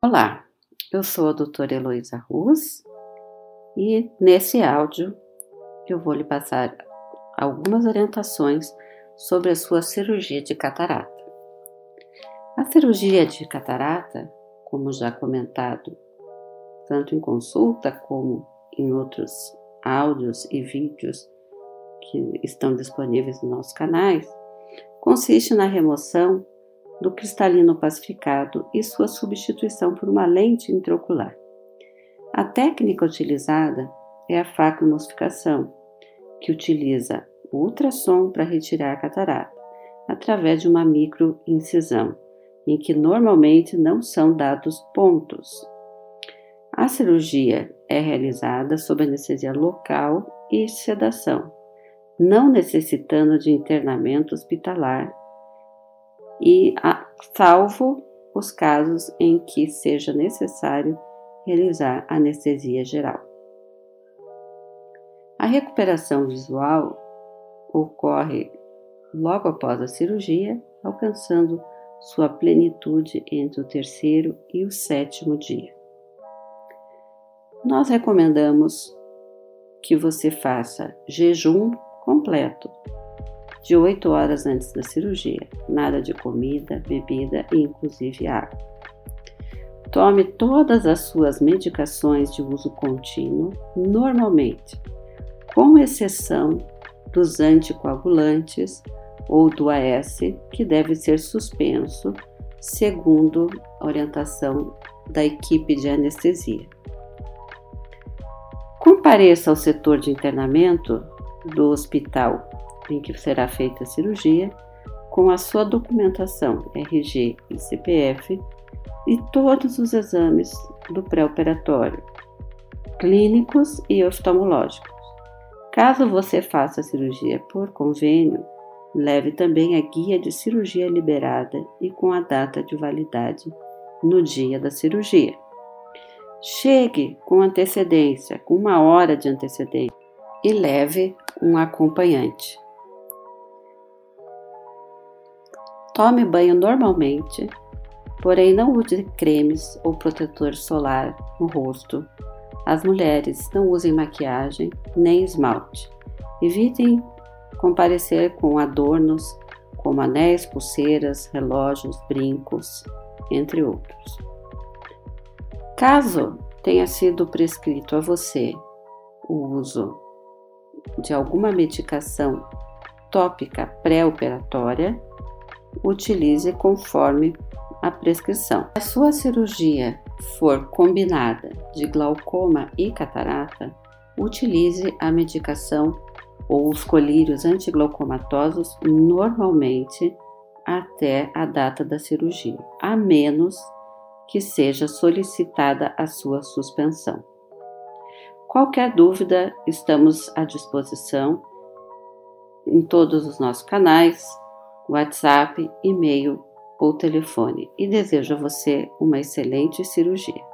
Olá, eu sou a doutora Heloísa Ruz e nesse áudio eu vou lhe passar algumas orientações sobre a sua cirurgia de catarata. A cirurgia de catarata, como já comentado, tanto em consulta como em outros áudios e vídeos que estão disponíveis nos nossos canais, consiste na remoção do cristalino pacificado e sua substituição por uma lente intraocular. A técnica utilizada é a facomosificação, que utiliza o ultrassom para retirar a catarata, através de uma microincisão, em que normalmente não são dados pontos. A cirurgia é realizada sob anestesia local e sedação, não necessitando de internamento hospitalar e salvo os casos em que seja necessário realizar anestesia geral. A recuperação visual ocorre logo após a cirurgia, alcançando sua plenitude entre o terceiro e o sétimo dia. Nós recomendamos que você faça jejum completo de 8 horas antes da cirurgia. Nada de comida, bebida e inclusive água. Tome todas as suas medicações de uso contínuo normalmente, com exceção dos anticoagulantes ou do AS, que deve ser suspenso segundo a orientação da equipe de anestesia. Compareça ao setor de internamento do hospital em que será feita a cirurgia, com a sua documentação RG e CPF e todos os exames do pré-operatório, clínicos e oftalmológicos. Caso você faça a cirurgia por convênio, leve também a guia de cirurgia liberada e com a data de validade no dia da cirurgia. Chegue com antecedência, com uma hora de antecedência, e leve um acompanhante. Tome banho normalmente, porém não use cremes ou protetor solar no rosto. As mulheres não usem maquiagem nem esmalte. Evitem comparecer com adornos como anéis, pulseiras, relógios, brincos, entre outros. Caso tenha sido prescrito a você o uso de alguma medicação tópica pré-operatória, utilize conforme a prescrição. Se a sua cirurgia for combinada de glaucoma e catarata, utilize a medicação ou os colírios antiglaucomatosos normalmente até a data da cirurgia, a menos que seja solicitada a sua suspensão. Qualquer dúvida, estamos à disposição em todos os nossos canais WhatsApp, e-mail ou telefone e desejo a você uma excelente cirurgia.